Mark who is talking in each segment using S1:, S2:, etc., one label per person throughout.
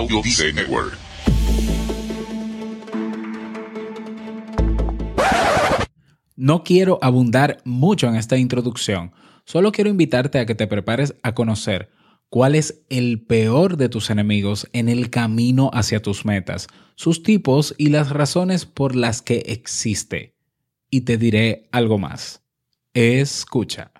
S1: Audio Network.
S2: No quiero abundar mucho en esta introducción, solo quiero invitarte a que te prepares a conocer cuál es el peor de tus enemigos en el camino hacia tus metas, sus tipos y las razones por las que existe. Y te diré algo más. Escucha.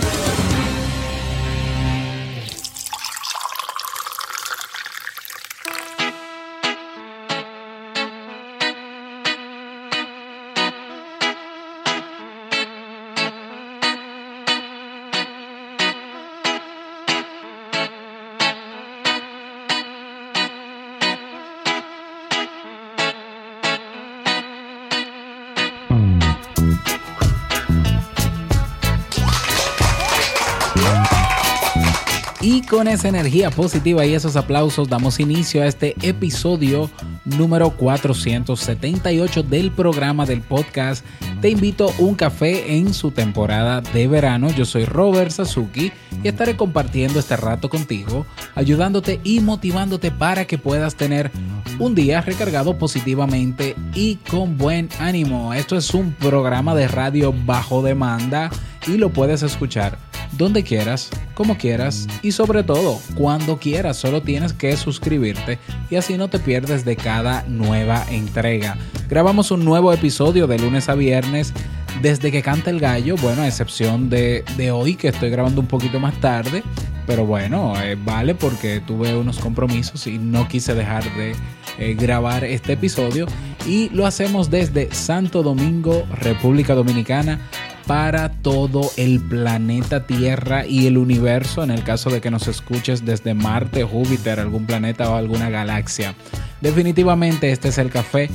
S2: Con esa energía positiva y esos aplausos damos inicio a este episodio número 478 del programa del podcast Te invito a un café en su temporada de verano. Yo soy Robert Sasuki y estaré compartiendo este rato contigo, ayudándote y motivándote para que puedas tener un día recargado positivamente y con buen ánimo. Esto es un programa de radio bajo demanda y lo puedes escuchar donde quieras, como quieras y sobre todo cuando quieras. Solo tienes que suscribirte y así no te pierdes de cada nueva entrega. Grabamos un nuevo episodio de lunes a viernes desde que canta el gallo, bueno, a excepción de, hoy que estoy grabando un poquito más tarde, pero bueno, eh, vale porque tuve unos compromisos y no quise dejar de eh, grabar este episodio y lo hacemos desde Santo Domingo, República Dominicana para todo el planeta Tierra y el universo en el caso de que nos escuches desde Marte, Júpiter, algún planeta o alguna galaxia. Definitivamente este es el café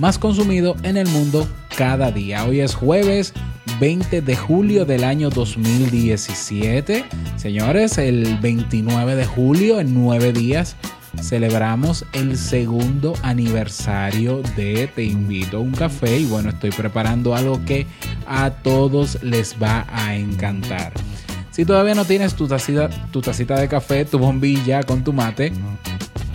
S2: más consumido en el mundo cada día. Hoy es jueves 20 de julio del año 2017. Señores, el 29 de julio, en nueve días, celebramos el segundo aniversario de Te invito a un café y bueno, estoy preparando algo que a todos les va a encantar. Si todavía no tienes tu tacita, tu de café, tu bombilla con tu mate,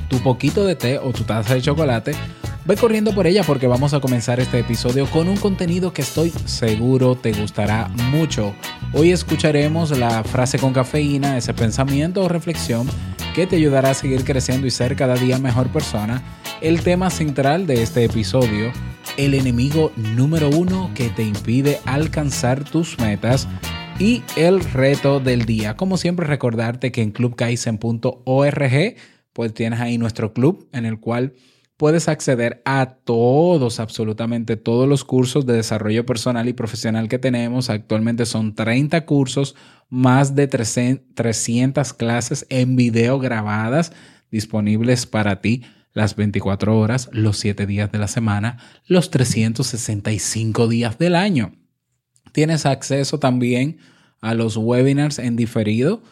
S2: tu poquito de té o tu taza de chocolate, Ve corriendo por ella porque vamos a comenzar este episodio con un contenido que estoy seguro te gustará mucho. Hoy escucharemos la frase con cafeína, ese pensamiento o reflexión que te ayudará a seguir creciendo y ser cada día mejor persona. El tema central de este episodio, el enemigo número uno que te impide alcanzar tus metas y el reto del día. Como siempre recordarte que en clubkaisen.org pues tienes ahí nuestro club en el cual puedes acceder a todos, absolutamente todos los cursos de desarrollo personal y profesional que tenemos. Actualmente son 30 cursos, más de 300 clases en video grabadas disponibles para ti las 24 horas, los 7 días de la semana, los 365 días del año. Tienes acceso también a los webinars en diferido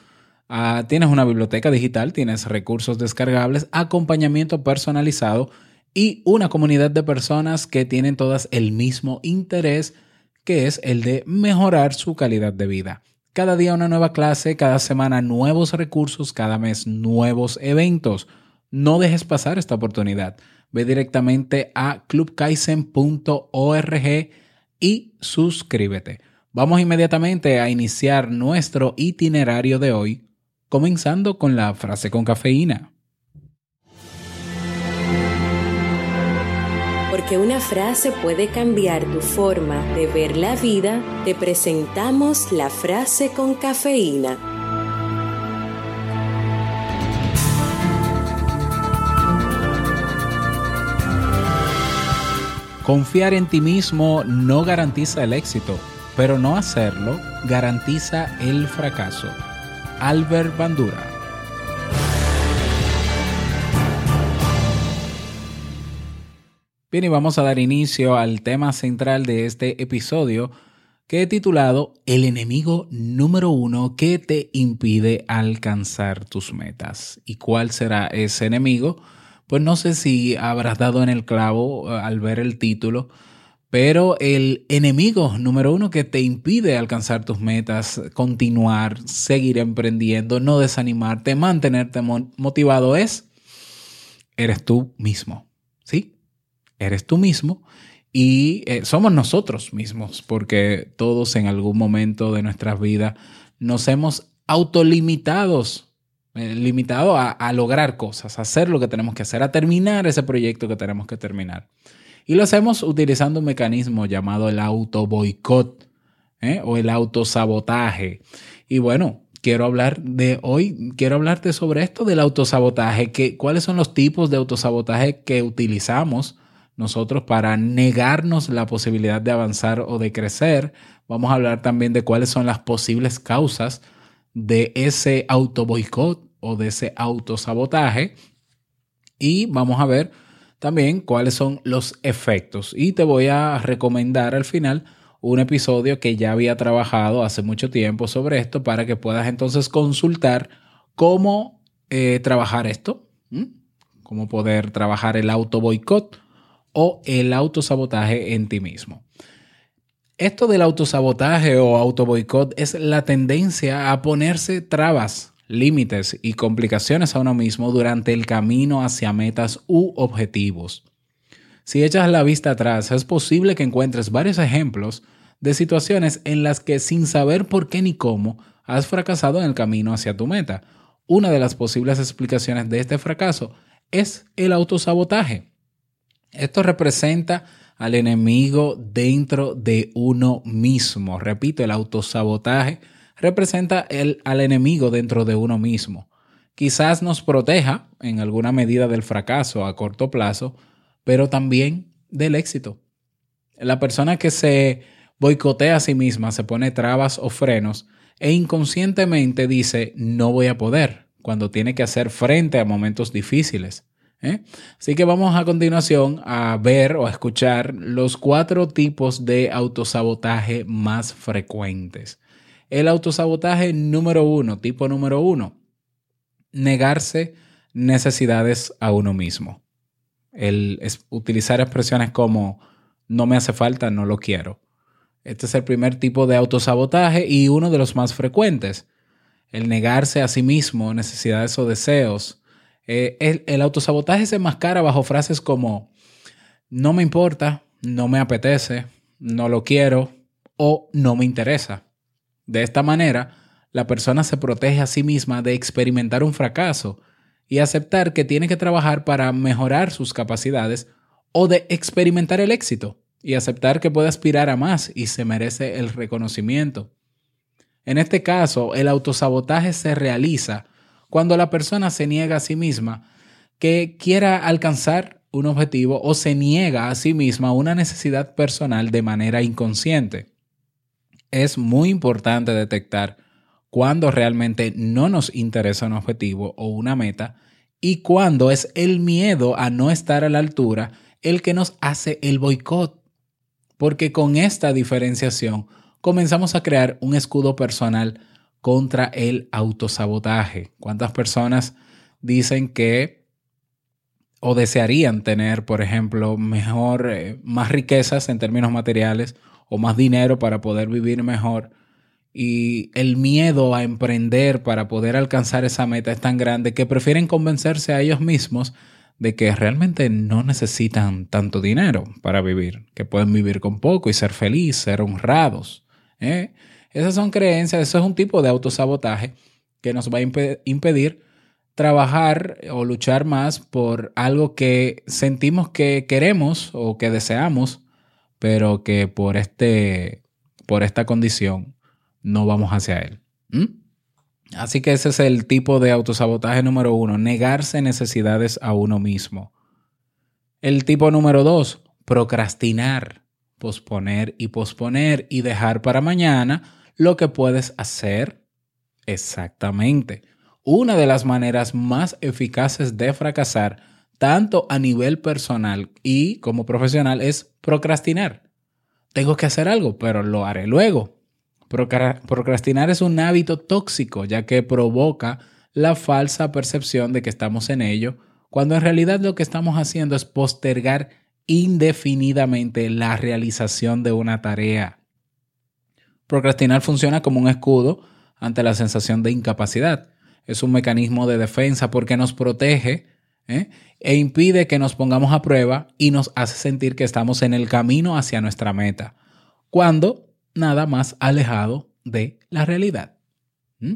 S2: Ah, tienes una biblioteca digital, tienes recursos descargables, acompañamiento personalizado y una comunidad de personas que tienen todas el mismo interés, que es el de mejorar su calidad de vida. Cada día una nueva clase, cada semana nuevos recursos, cada mes nuevos eventos. No dejes pasar esta oportunidad. Ve directamente a clubkaisen.org y suscríbete. Vamos inmediatamente a iniciar nuestro itinerario de hoy comenzando con la frase con cafeína.
S3: Porque una frase puede cambiar tu forma de ver la vida, te presentamos la frase con cafeína.
S2: Confiar en ti mismo no garantiza el éxito, pero no hacerlo garantiza el fracaso. Albert Bandura. Bien, y vamos a dar inicio al tema central de este episodio que he titulado El enemigo número uno que te impide alcanzar tus metas. ¿Y cuál será ese enemigo? Pues no sé si habrás dado en el clavo eh, al ver el título, pero el enemigo número uno que te impide alcanzar tus metas, continuar, seguir emprendiendo, no desanimarte, mantenerte motivado es, eres tú mismo. ¿Sí? eres tú mismo y eh, somos nosotros mismos, porque todos en algún momento de nuestras vidas nos hemos autolimitados, eh, limitado a, a, lograr cosas, a hacer lo que tenemos que hacer, a terminar ese proyecto que tenemos que terminar. Y lo hacemos utilizando un mecanismo llamado el auto boicot ¿eh? o el autosabotaje. Y bueno, quiero hablar de hoy, quiero hablarte sobre esto del autosabotaje, que, cuáles son los tipos de autosabotaje que utilizamos nosotros para negarnos la posibilidad de avanzar o de crecer. Vamos a hablar también de cuáles son las posibles causas de ese auto boicot o de ese autosabotaje. Y vamos a ver también cuáles son los efectos. Y te voy a recomendar al final un episodio que ya había trabajado hace mucho tiempo sobre esto para que puedas entonces consultar cómo eh, trabajar esto, cómo poder trabajar el auto boicot o el autosabotaje en ti mismo. Esto del autosabotaje o autoboicot es la tendencia a ponerse trabas, límites y complicaciones a uno mismo durante el camino hacia metas u objetivos. Si echas la vista atrás, es posible que encuentres varios ejemplos de situaciones en las que sin saber por qué ni cómo has fracasado en el camino hacia tu meta. Una de las posibles explicaciones de este fracaso es el autosabotaje. Esto representa al enemigo dentro de uno mismo. Repito, el autosabotaje representa el, al enemigo dentro de uno mismo. Quizás nos proteja en alguna medida del fracaso a corto plazo, pero también del éxito. La persona que se boicotea a sí misma, se pone trabas o frenos e inconscientemente dice no voy a poder cuando tiene que hacer frente a momentos difíciles. ¿eh? Así que vamos a continuación a ver o a escuchar los cuatro tipos de autosabotaje más frecuentes. El autosabotaje número uno, tipo número uno, negarse necesidades a uno mismo. El utilizar expresiones como no me hace falta, no lo quiero. Este es el primer tipo de autosabotaje y uno de los más frecuentes. El negarse a sí mismo necesidades o deseos eh, el, el, autosabotaje se enmascara bajo frases como no me importa, no me apetece, no lo quiero o no me interesa. De esta manera, la persona se protege a sí misma de experimentar un fracaso y aceptar que tiene que trabajar para mejorar sus capacidades o de experimentar el éxito y aceptar que puede aspirar a más y se merece el reconocimiento. En este caso, el autosabotaje se realiza cuando la persona se niega a sí misma que quiera alcanzar un objetivo o se niega a sí misma una necesidad personal de manera inconsciente. Es muy importante detectar cuando realmente no nos interesa un objetivo o una meta y cuando es el miedo a no estar a la altura el que nos hace el boicot. Porque con esta diferenciación comenzamos a crear un escudo personal contra el autosabotaje. ¿Cuántas personas dicen que o desearían tener, por ejemplo, mejor, eh, más riquezas en términos materiales o más dinero para poder vivir mejor? Y el miedo a emprender para poder alcanzar esa meta es tan grande que prefieren convencerse a ellos mismos de que realmente no necesitan tanto dinero para vivir, que pueden vivir con poco y ser felices, ser honrados. ¿eh? Esas son creencias, eso es un tipo de autosabotaje que nos va a impedir trabajar o luchar más por algo que sentimos que queremos o que deseamos, pero que por, este, por esta condición no vamos hacia él. Así que ese es el tipo de autosabotaje número uno, negarse necesidades a uno mismo. El tipo número dos, procrastinar, posponer y posponer y dejar para mañana lo que puedes hacer exactamente. Una de las maneras más eficaces de fracasar tanto a nivel personal y como profesional, es procrastinar. Tengo que hacer algo, pero lo haré luego. Procrastinar es un hábito tóxico, ya que provoca la falsa percepción de que estamos en ello, cuando en realidad lo que estamos haciendo es postergar indefinidamente la realización de una tarea. Procrastinar funciona como un escudo ante la sensación de incapacidad. Es un mecanismo de defensa porque nos protege ¿eh? e impide que nos pongamos a prueba y nos hace sentir que estamos en el camino hacia nuestra meta, cuando nada más alejado de la realidad. ¿Mm?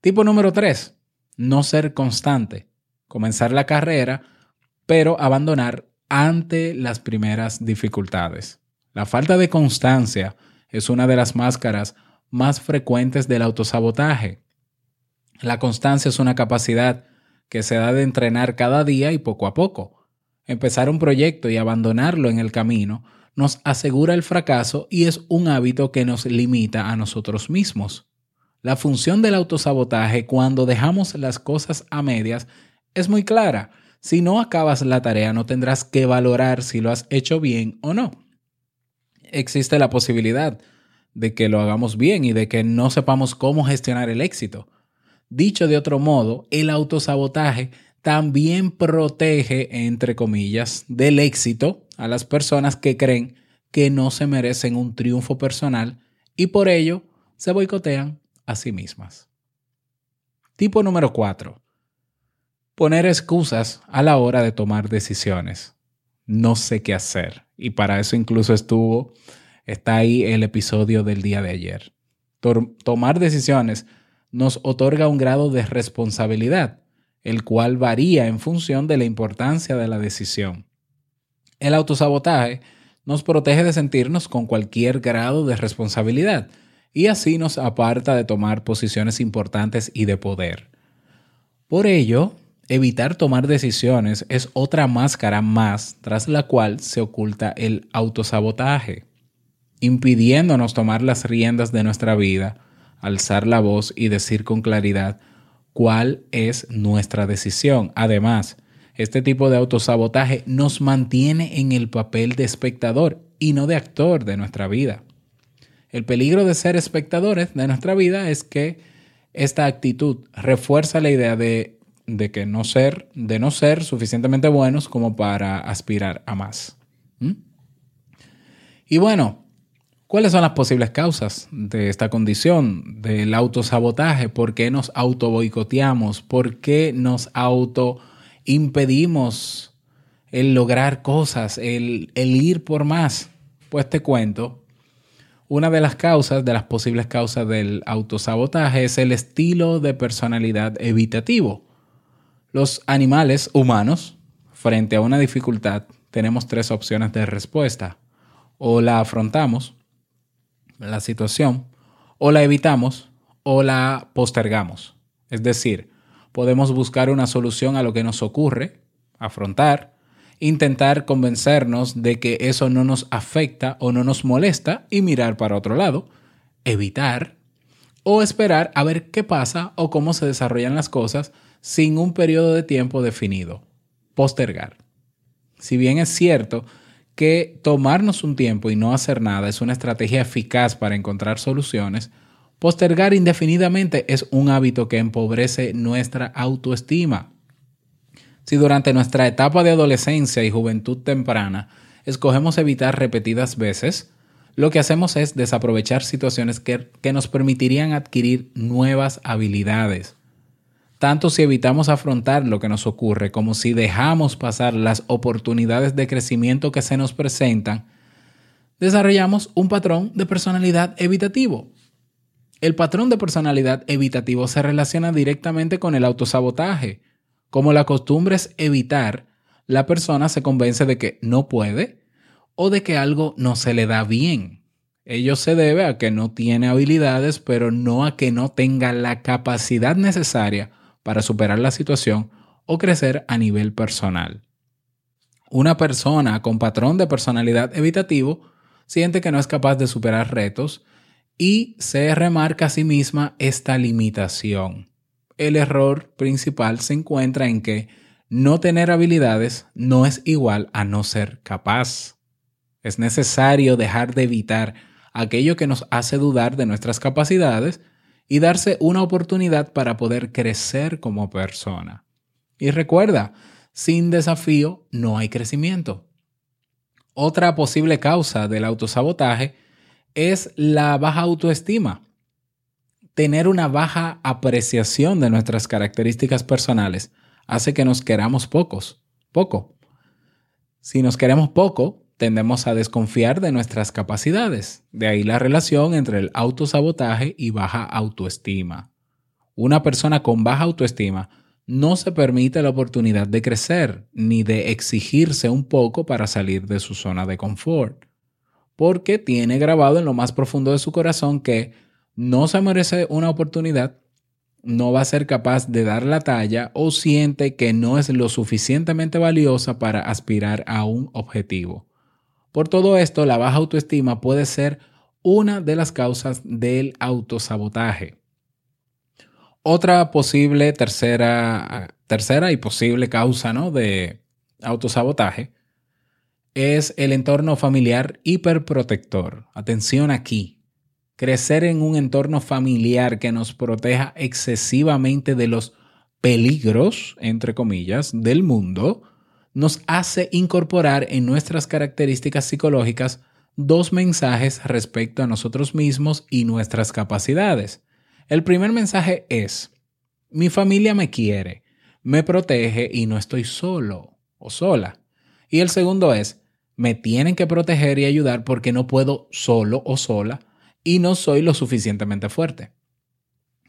S2: Tipo número 3, no ser constante. Comenzar la carrera, pero abandonar ante las primeras dificultades. La falta de constancia es una de las máscaras más frecuentes del autosabotaje. La constancia es una capacidad que se da de entrenar cada día y poco a poco. Empezar un proyecto y abandonarlo en el camino nos asegura el fracaso y es un hábito que nos limita a nosotros mismos. La función del autosabotaje cuando dejamos las cosas a medias es muy clara. Si no acabas la tarea no tendrás que valorar si lo has hecho bien o no. Existe la posibilidad de que lo hagamos bien y de que no sepamos cómo gestionar el éxito. Dicho de otro modo, el autosabotaje también protege, entre comillas, del éxito a las personas que creen que no se merecen un triunfo personal y por ello se boicotean a sí mismas. Tipo número 4. Poner excusas a la hora de tomar decisiones. No sé qué hacer. Y para eso incluso estuvo, está ahí el episodio del día de ayer. Tomar decisiones nos otorga un grado de responsabilidad, el cual varía en función de la importancia de la decisión. El autosabotaje nos protege de sentirnos con cualquier grado de responsabilidad y así nos aparta de tomar posiciones importantes y de poder. Por ello, evitar tomar decisiones es otra máscara más tras la cual se oculta el autosabotaje, impidiéndonos tomar las riendas de nuestra vida alzar la voz y decir con claridad cuál es nuestra decisión. Además, este tipo de autosabotaje nos mantiene en el papel de espectador y no de actor de nuestra vida. El peligro de ser espectadores de nuestra vida es que esta actitud refuerza la idea de, de que no ser, de no ser suficientemente buenos como para aspirar a más. ¿Mm? Y bueno, ¿Cuáles son las posibles causas de esta condición, del autosabotaje? ¿Por qué nos auto boicoteamos? ¿Por qué nos auto impedimos el lograr cosas, el, el ir por más? Pues te cuento, una de las causas, de las posibles causas del autosabotaje es el estilo de personalidad evitativo. Los animales humanos, frente a una dificultad, tenemos tres opciones de respuesta. O la afrontamos, la situación, o la evitamos o la postergamos. Es decir, podemos buscar una solución a lo que nos ocurre, afrontar, intentar convencernos de que eso no nos afecta o no nos molesta y mirar para otro lado, evitar o esperar a ver qué pasa o cómo se desarrollan las cosas sin un periodo de tiempo definido, postergar. Si bien es cierto que tomarnos un tiempo y no hacer nada es una estrategia eficaz para encontrar soluciones, postergar indefinidamente es un hábito que empobrece nuestra autoestima. Si durante nuestra etapa de adolescencia y juventud temprana escogemos evitar repetidas veces, lo que hacemos es desaprovechar situaciones que, que nos permitirían adquirir nuevas habilidades tanto si evitamos afrontar lo que nos ocurre como si dejamos pasar las oportunidades de crecimiento que se nos presentan, desarrollamos un patrón de personalidad evitativo. El patrón de personalidad evitativo se relaciona directamente con el autosabotaje. Como la costumbre es evitar, la persona se convence de que no puede o de que algo no se le da bien. Ello se debe a que no tiene habilidades, pero no a que no tenga la capacidad necesaria para superar la situación o crecer a nivel personal. Una persona con patrón de personalidad evitativo siente que no es capaz de superar retos y se remarca a sí misma esta limitación. El error principal se encuentra en que no tener habilidades no es igual a no ser capaz. Es necesario dejar de evitar aquello que nos hace dudar de nuestras capacidades y darse una oportunidad para poder crecer como persona. Y recuerda, sin desafío no hay crecimiento. Otra posible causa del autosabotaje es la baja autoestima. Tener una baja apreciación de nuestras características personales hace que nos queramos pocos, poco. Si nos queremos poco, tendemos a desconfiar de nuestras capacidades. De ahí la relación entre el autosabotaje y baja autoestima. Una persona con baja autoestima no se permite la oportunidad de crecer ni de exigirse un poco para salir de su zona de confort, porque tiene grabado en lo más profundo de su corazón que no se merece una oportunidad no va a ser capaz de dar la talla o siente que no es lo suficientemente valiosa para aspirar a un objetivo. Por todo esto, la baja autoestima puede ser una de las causas del autosabotaje. Otra posible tercera, tercera y posible causa ¿no? de autosabotaje es el entorno familiar hiperprotector. Atención aquí, crecer en un entorno familiar que nos proteja excesivamente de los peligros, entre comillas, del mundo, nos hace incorporar en nuestras características psicológicas dos mensajes respecto a nosotros mismos y nuestras capacidades. El primer mensaje es, mi familia me quiere, me protege y no estoy solo o sola. Y el segundo es, me tienen que proteger y ayudar porque no puedo solo o sola y no soy lo suficientemente fuerte.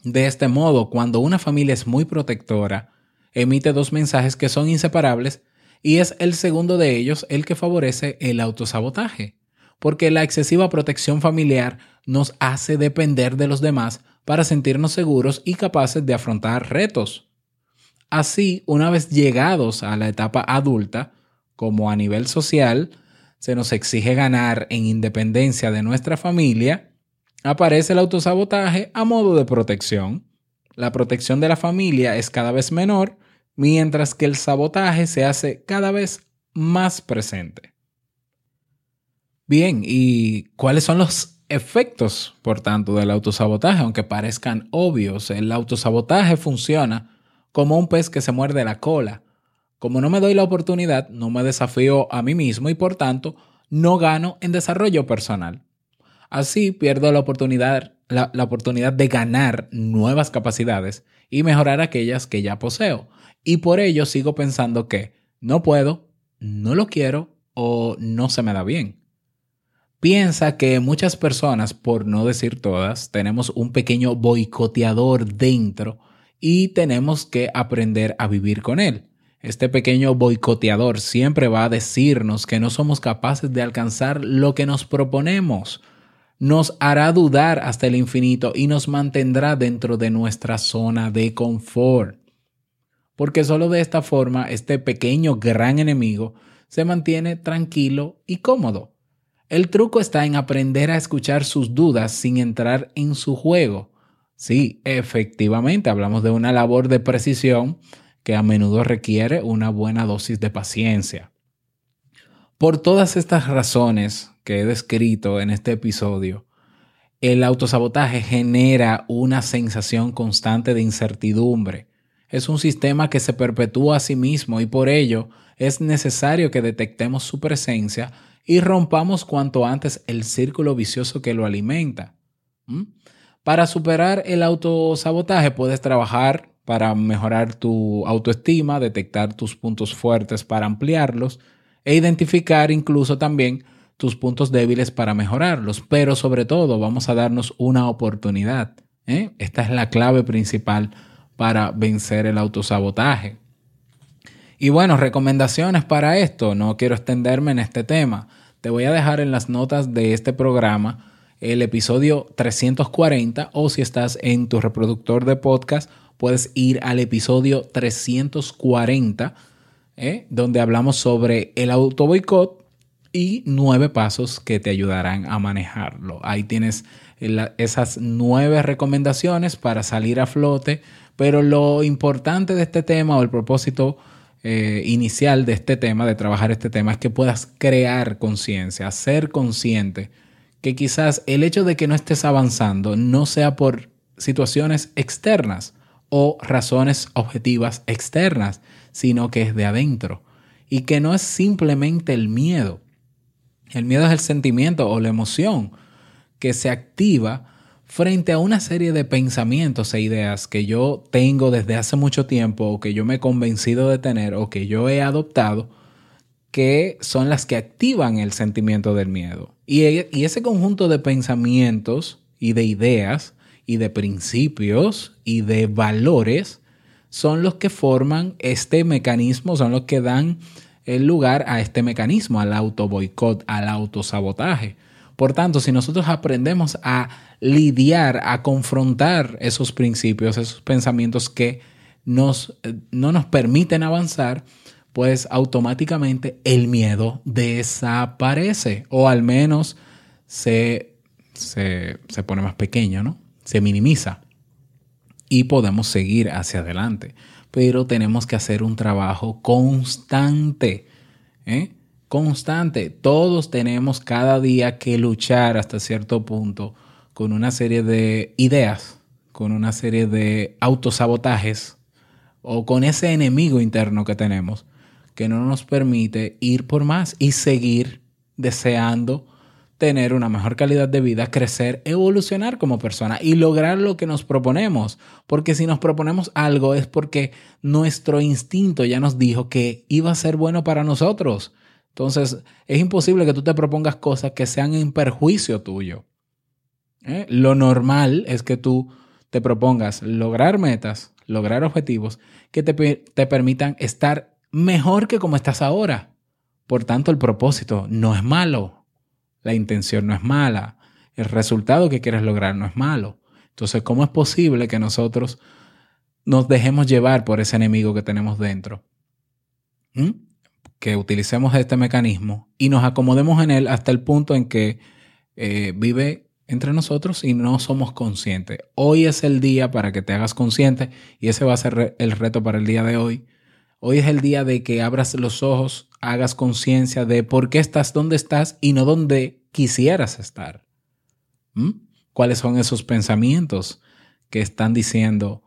S2: De este modo, cuando una familia es muy protectora, emite dos mensajes que son inseparables y es el segundo de ellos el que favorece el autosabotaje, porque la excesiva protección familiar nos hace depender de los demás para sentirnos seguros y capaces de afrontar retos. Así, una vez llegados a la etapa adulta, como a nivel social, se nos exige ganar en independencia de nuestra familia, aparece el autosabotaje a modo de protección. La protección de la familia es cada vez menor, mientras que el sabotaje se hace cada vez más presente. Bien, ¿y cuáles son los efectos, por tanto, del autosabotaje? Aunque parezcan obvios, el autosabotaje funciona como un pez que se muerde la cola. Como no me doy la oportunidad, no me desafío a mí mismo y por tanto no gano en desarrollo personal. Así pierdo la oportunidad, la, oportunidad de ganar nuevas capacidades y mejorar aquellas que ya poseo. Y por ello sigo pensando que no puedo, no lo quiero o no se me da bien. Piensa que muchas personas, por no decir todas, tenemos un pequeño boicoteador dentro y tenemos que aprender a vivir con él. Este pequeño boicoteador siempre va a decirnos que no somos capaces de alcanzar lo que nos proponemos nos hará dudar hasta el infinito y nos mantendrá dentro de nuestra zona de confort. Porque solo de esta forma este pequeño gran enemigo se mantiene tranquilo y cómodo. El truco está en aprender a escuchar sus dudas sin entrar en su juego. Sí, efectivamente, hablamos de una labor de precisión que a menudo requiere una buena dosis de paciencia. Por todas estas razones, que he descrito en este episodio, el autosabotaje genera una sensación constante de incertidumbre. Es un sistema que se perpetúa a sí mismo y por ello es necesario que detectemos su presencia y rompamos cuanto antes el círculo vicioso que lo alimenta. ¿Mm? Para superar el autosabotaje puedes trabajar para mejorar tu autoestima, detectar tus puntos fuertes para ampliarlos e identificar incluso también tus puntos débiles para mejorarlos, pero sobre todo vamos a darnos una oportunidad. ¿eh? Esta es la clave principal para vencer el autosabotaje. Y bueno, recomendaciones para esto. No quiero extenderme en este tema. Te voy a dejar en las notas de este programa el episodio 340 o si estás en tu reproductor de podcast, puedes ir al episodio 340, ¿eh? donde hablamos sobre el auto boicot y nueve pasos que te ayudarán a manejarlo. Ahí tienes esas nueve recomendaciones para salir a flote, pero lo importante de este tema o el propósito eh, inicial de este tema, de trabajar este tema, es que puedas crear conciencia, ser consciente que quizás el hecho de que no estés avanzando no sea por situaciones externas o razones objetivas externas, sino que es de adentro y que no es simplemente el miedo. El miedo es el sentimiento o la emoción que se activa frente a una serie de pensamientos e ideas que yo tengo desde hace mucho tiempo o que yo me he convencido de tener o que yo he adoptado, que son las que activan el sentimiento del miedo. Y, y ese conjunto de pensamientos y de ideas y de principios y de valores son los que forman este mecanismo, son los que dan el lugar a este mecanismo, al auto boicot, al autosabotaje. Por tanto, si nosotros aprendemos a lidiar, a confrontar esos principios, esos pensamientos que nos, eh, no nos permiten avanzar, pues automáticamente el miedo desaparece o al menos se, se, se pone más pequeño, ¿no? Se minimiza y podemos seguir hacia adelante. Pero tenemos que hacer un trabajo constante. ¿eh? Constante. Todos tenemos cada día que luchar hasta cierto punto con una serie de ideas, con una serie de autosabotajes o con ese enemigo interno que tenemos que no nos permite ir por más y seguir deseando tener una mejor calidad de vida, crecer, evolucionar como persona y lograr lo que nos proponemos. Porque si nos proponemos algo es porque nuestro instinto ya nos dijo que iba a ser bueno para nosotros. Entonces, es imposible que tú te propongas cosas que sean en perjuicio tuyo. ¿Eh? Lo normal es que tú te propongas lograr metas, lograr objetivos que te, te permitan estar mejor que como estás ahora. Por tanto, el propósito no es malo la intención no es mala. El resultado que quieres lograr no es malo. Entonces, ¿cómo es posible que nosotros nos dejemos llevar por ese enemigo que tenemos dentro? ¿Mm? Que utilicemos este mecanismo y nos acomodemos en él hasta el punto en que eh, vive entre nosotros y no somos conscientes. Hoy es el día para que te hagas consciente y ese va a ser el reto para el día de hoy. Hoy es el día de que abras los ojos hagas conciencia de por qué estás donde estás y no donde quisieras estar. ¿Mm? ¿Cuáles son esos pensamientos que están diciendo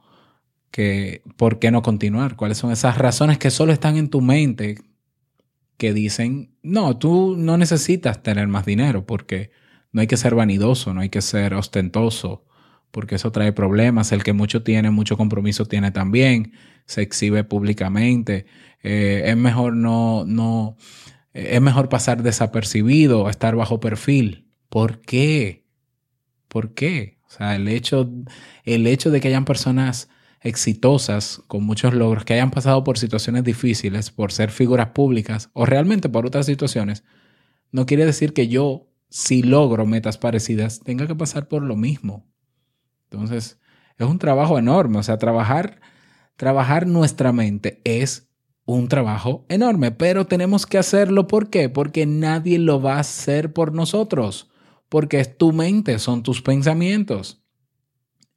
S2: que por qué no continuar? ¿Cuáles son esas razones que solo están en tu mente que dicen, no, tú no necesitas tener más dinero porque no hay que ser vanidoso, no hay que ser ostentoso, porque eso trae problemas. El que mucho tiene, mucho compromiso tiene también, se exhibe públicamente. Eh, es mejor no, no, es mejor pasar desapercibido, estar bajo perfil. ¿Por qué? ¿Por qué? O sea, el hecho, el hecho de que hayan personas exitosas, con muchos logros, que hayan pasado por situaciones difíciles, por ser figuras públicas o realmente por otras situaciones, no quiere decir que yo, si logro metas parecidas, tenga que pasar por lo mismo. Entonces, es un trabajo enorme. O sea, trabajar, trabajar nuestra mente es un trabajo enorme, pero tenemos que hacerlo. ¿Por qué? Porque nadie lo va a hacer por nosotros, porque es tu mente, son tus pensamientos,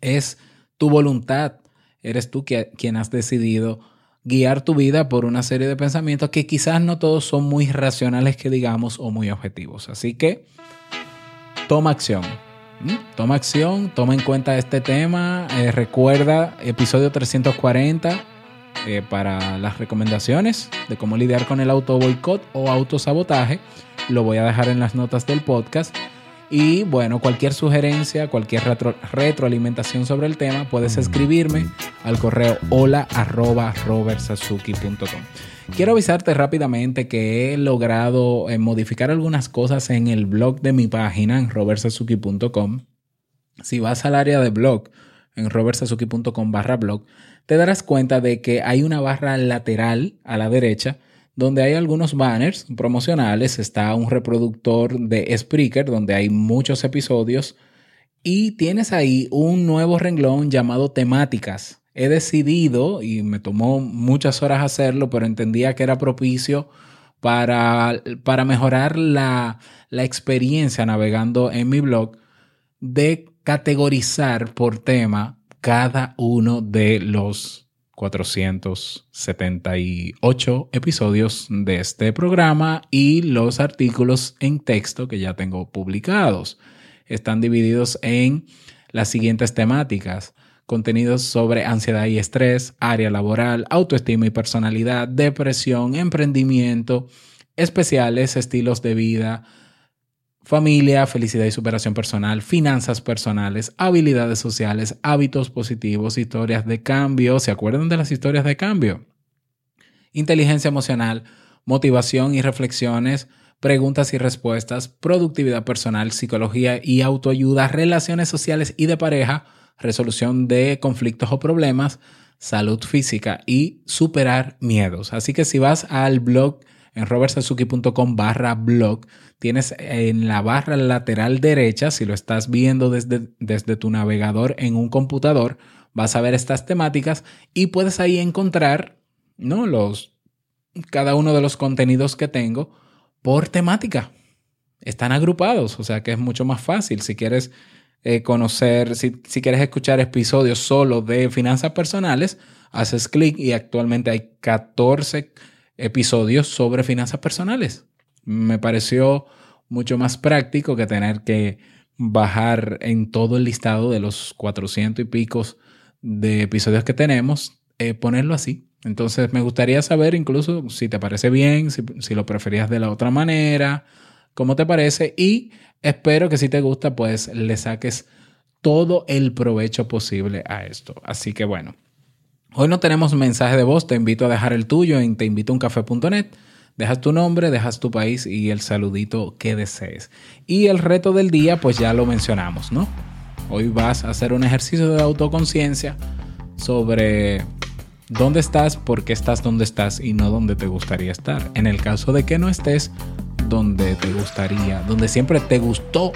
S2: es tu voluntad. Eres tú quien has decidido guiar tu vida por una serie de pensamientos que quizás no todos son muy racionales, que digamos, o muy objetivos. Así que toma acción. ¿Mm? Toma acción, toma en cuenta este tema. Eh, recuerda, episodio 340 eh, para las recomendaciones de cómo lidiar con el auto boicot o autosabotaje. Lo voy a dejar en las notas del podcast. Y bueno, cualquier sugerencia, cualquier retroalimentación sobre el tema, puedes escribirme al correo hola arroba Quiero avisarte rápidamente que he logrado eh, modificar algunas cosas en el blog de mi página en robertsazuki.com. Si vas al área de blog en robertsazuki.com barra blog, te darás cuenta de que hay una barra lateral a la derecha donde hay algunos banners promocionales, está un reproductor de Spreaker donde hay muchos episodios y tienes ahí un nuevo renglón llamado temáticas. He decidido, y me tomó muchas horas hacerlo, pero entendía que era propicio para, para mejorar la, la experiencia navegando en mi blog, de categorizar por tema cada uno de los 478 episodios de este programa y los artículos en texto que ya tengo publicados. Están divididos en las siguientes temáticas. Contenidos sobre ansiedad y estrés, área laboral, autoestima y personalidad, depresión, emprendimiento, especiales, estilos de vida, familia, felicidad y superación personal, finanzas personales, habilidades sociales, hábitos positivos, historias de cambio. ¿Se acuerdan de las historias de cambio? Inteligencia emocional, motivación y reflexiones, preguntas y respuestas, productividad personal, psicología y autoayuda, relaciones sociales y de pareja, resolución de conflictos o problemas, salud física y superar miedos. Así que si vas al blog en robertsazuki.com barra blog, tienes en la barra lateral derecha, si lo estás viendo desde, desde tu navegador en un computador, vas a ver estas temáticas y puedes ahí encontrar ¿no? los, cada uno de los contenidos que tengo por temática. Están agrupados, o sea que es mucho más fácil. Si quieres eh, conocer, si, si quieres escuchar episodios solo de finanzas personales, haces clic y actualmente hay 14 episodios sobre finanzas personales. Me pareció mucho más práctico que tener que bajar en todo el listado de los 400 y picos de episodios que tenemos, eh, ponerlo así. Entonces me gustaría saber incluso si te parece bien, si, si, lo preferías de la otra manera, cómo te parece y espero que si te gusta pues le saques todo el provecho posible a esto. Así que bueno, Hoy no tenemos mensaje de voz, te invito a dejar el tuyo en teinvitouncafé.net. Dejas tu nombre, dejas tu país y el saludito que desees. Y el reto del día, pues ya lo mencionamos, ¿no? Hoy vas a hacer un ejercicio de autoconciencia sobre dónde estás, por qué estás donde estás y no donde te gustaría estar. En el caso de que no estés donde te gustaría, donde siempre te gustó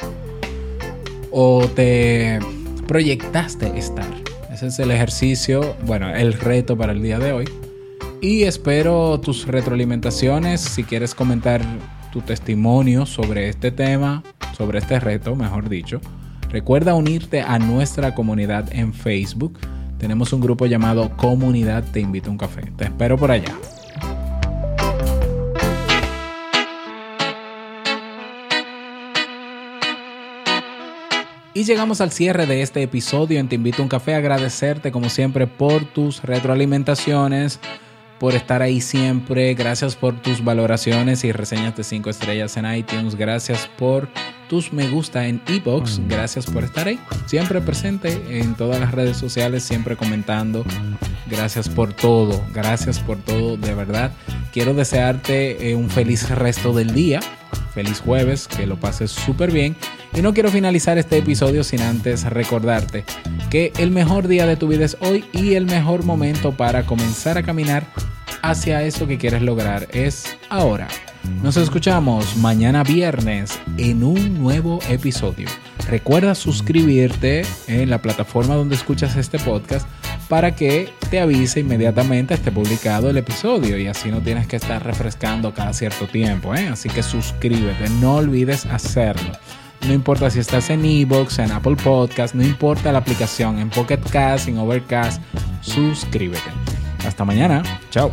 S2: o te proyectaste estar es el ejercicio, bueno, el reto para el día de hoy. Y espero tus retroalimentaciones. Si quieres comentar tu testimonio sobre este tema, sobre este reto, mejor dicho, recuerda unirte a nuestra comunidad en Facebook. Tenemos un grupo llamado Comunidad Te Invito a un Café. Te espero por allá. Y llegamos al cierre de este episodio en Te Invito a un Café. Agradecerte como siempre por tus retroalimentaciones, por estar ahí siempre. Gracias por tus valoraciones y reseñas de 5 estrellas en iTunes. Gracias por tus me gusta en ebox. Gracias por estar ahí. Siempre presente en todas las redes sociales, siempre comentando. Gracias por todo. Gracias por todo, de verdad. Quiero desearte eh, un feliz resto del día. Feliz jueves, que lo pases súper bien y no quiero finalizar este episodio sin antes recordarte que el mejor día de tu vida es hoy y el mejor momento para comenzar a caminar hacia eso que quieres lograr es ahora. Nos escuchamos mañana viernes en un nuevo episodio. Recuerda suscribirte en la plataforma donde escuchas este podcast para que te avise inmediatamente esté publicado el episodio y así no tienes que estar refrescando cada cierto tiempo. ¿eh? Así que suscríbete, no olvides hacerlo. No importa si estás en Evox, en Apple Podcast, no importa la aplicación, en Pocket Cast, en Overcast, suscríbete. Hasta mañana. Chao.